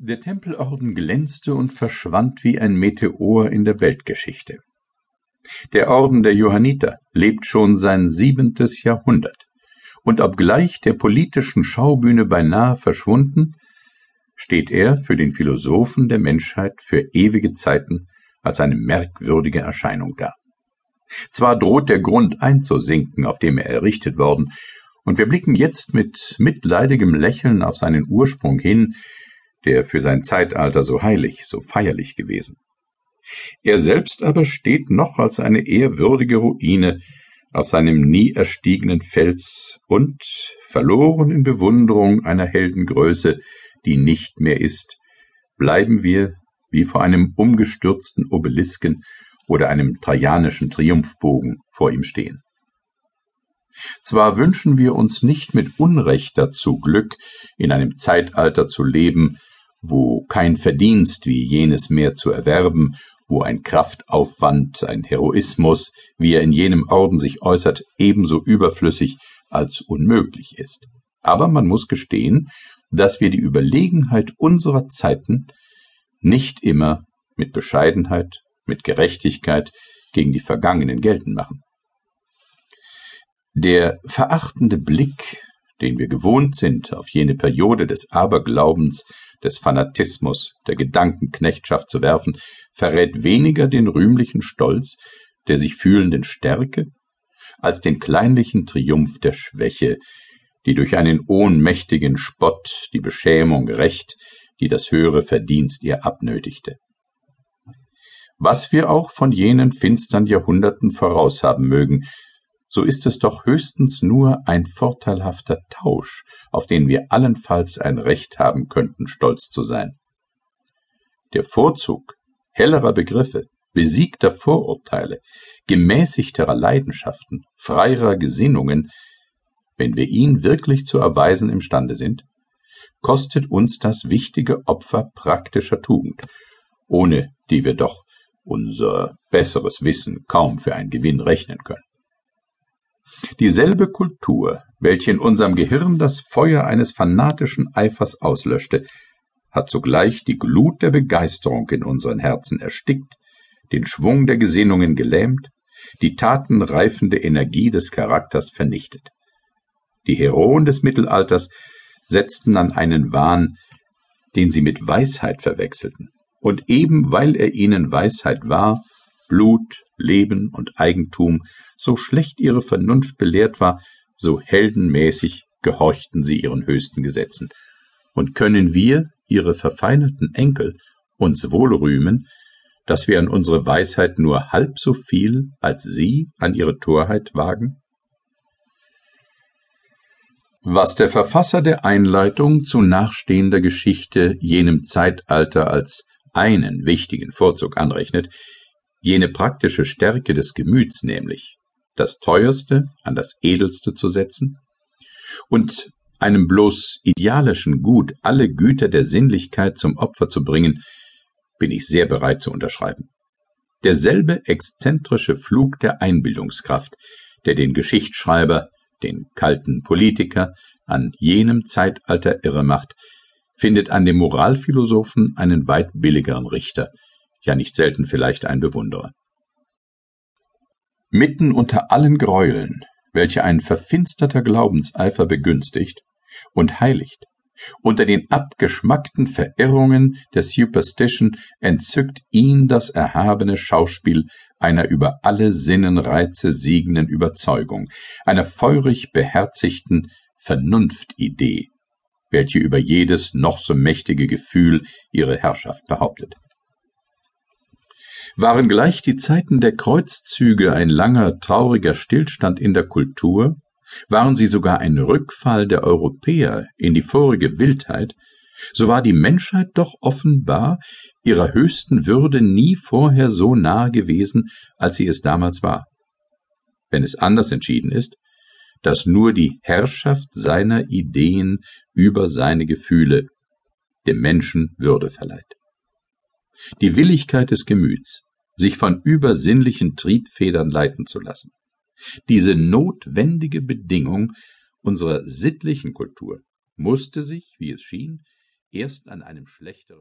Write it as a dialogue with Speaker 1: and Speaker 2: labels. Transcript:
Speaker 1: Der Tempelorden glänzte und verschwand wie ein Meteor in der Weltgeschichte. Der Orden der Johanniter lebt schon sein siebentes Jahrhundert, und obgleich der politischen Schaubühne beinahe verschwunden, steht er für den Philosophen der Menschheit für ewige Zeiten als eine merkwürdige Erscheinung da. Zwar droht der Grund einzusinken, auf dem er errichtet worden, und wir blicken jetzt mit mitleidigem Lächeln auf seinen Ursprung hin, der für sein Zeitalter so heilig, so feierlich gewesen. Er selbst aber steht noch als eine ehrwürdige Ruine auf seinem nie erstiegenen Fels und verloren in Bewunderung einer Heldengröße, die nicht mehr ist, bleiben wir wie vor einem umgestürzten Obelisken oder einem trajanischen Triumphbogen vor ihm stehen. Zwar wünschen wir uns nicht mit Unrecht dazu Glück, in einem Zeitalter zu leben, wo kein Verdienst wie jenes mehr zu erwerben, wo ein Kraftaufwand, ein Heroismus, wie er in jenem Orden sich äußert, ebenso überflüssig als unmöglich ist. Aber man muss gestehen, dass wir die Überlegenheit unserer Zeiten nicht immer mit Bescheidenheit, mit Gerechtigkeit gegen die Vergangenen geltend machen. Der verachtende Blick, den wir gewohnt sind auf jene Periode des Aberglaubens, des Fanatismus, der Gedankenknechtschaft zu werfen, verrät weniger den rühmlichen Stolz der sich fühlenden Stärke, als den kleinlichen Triumph der Schwäche, die durch einen ohnmächtigen Spott die Beschämung rächt, die das höhere Verdienst ihr abnötigte. Was wir auch von jenen finstern Jahrhunderten voraus haben mögen, so ist es doch höchstens nur ein vorteilhafter Tausch, auf den wir allenfalls ein Recht haben könnten, stolz zu sein. Der Vorzug hellerer Begriffe, besiegter Vorurteile, gemäßigterer Leidenschaften, freierer Gesinnungen, wenn wir ihn wirklich zu erweisen imstande sind, kostet uns das wichtige Opfer praktischer Tugend, ohne die wir doch unser besseres Wissen kaum für einen Gewinn rechnen können. Dieselbe Kultur, welche in unserem Gehirn das Feuer eines fanatischen Eifers auslöschte, hat zugleich die Glut der Begeisterung in unseren Herzen erstickt, den Schwung der Gesinnungen gelähmt, die tatenreifende Energie des Charakters vernichtet. Die Heroen des Mittelalters setzten an einen Wahn, den sie mit Weisheit verwechselten, und eben weil er ihnen Weisheit war, Blut, Leben und Eigentum, so schlecht ihre Vernunft belehrt war, so heldenmäßig gehorchten sie ihren höchsten Gesetzen. Und können wir, ihre verfeinerten Enkel, uns wohl rühmen, dass wir an unsere Weisheit nur halb so viel als sie an ihre Torheit wagen? Was der Verfasser der Einleitung zu nachstehender Geschichte jenem Zeitalter als einen wichtigen Vorzug anrechnet, jene praktische Stärke des Gemüts nämlich, das Teuerste an das Edelste zu setzen und einem bloß idealischen Gut alle Güter der Sinnlichkeit zum Opfer zu bringen, bin ich sehr bereit zu unterschreiben. Derselbe exzentrische Flug der Einbildungskraft, der den Geschichtsschreiber, den kalten Politiker an jenem Zeitalter irre macht, findet an dem Moralphilosophen einen weit billigeren Richter, ja nicht selten vielleicht ein Bewunderer. Mitten unter allen Gräueln, welche ein verfinsterter Glaubenseifer begünstigt und heiligt, unter den abgeschmackten Verirrungen der Superstition entzückt ihn das erhabene Schauspiel einer über alle Sinnenreize siegenden Überzeugung, einer feurig beherzigten Vernunftidee, welche über jedes noch so mächtige Gefühl ihre Herrschaft behauptet. Waren gleich die Zeiten der Kreuzzüge ein langer, trauriger Stillstand in der Kultur, waren sie sogar ein Rückfall der Europäer in die vorige Wildheit, so war die Menschheit doch offenbar ihrer höchsten Würde nie vorher so nahe gewesen, als sie es damals war. Wenn es anders entschieden ist, dass nur die Herrschaft seiner Ideen über seine Gefühle dem Menschen Würde verleiht. Die Willigkeit des Gemüts, sich von übersinnlichen Triebfedern leiten zu lassen. Diese notwendige Bedingung unserer sittlichen Kultur musste sich, wie es schien, erst an einem schlechteren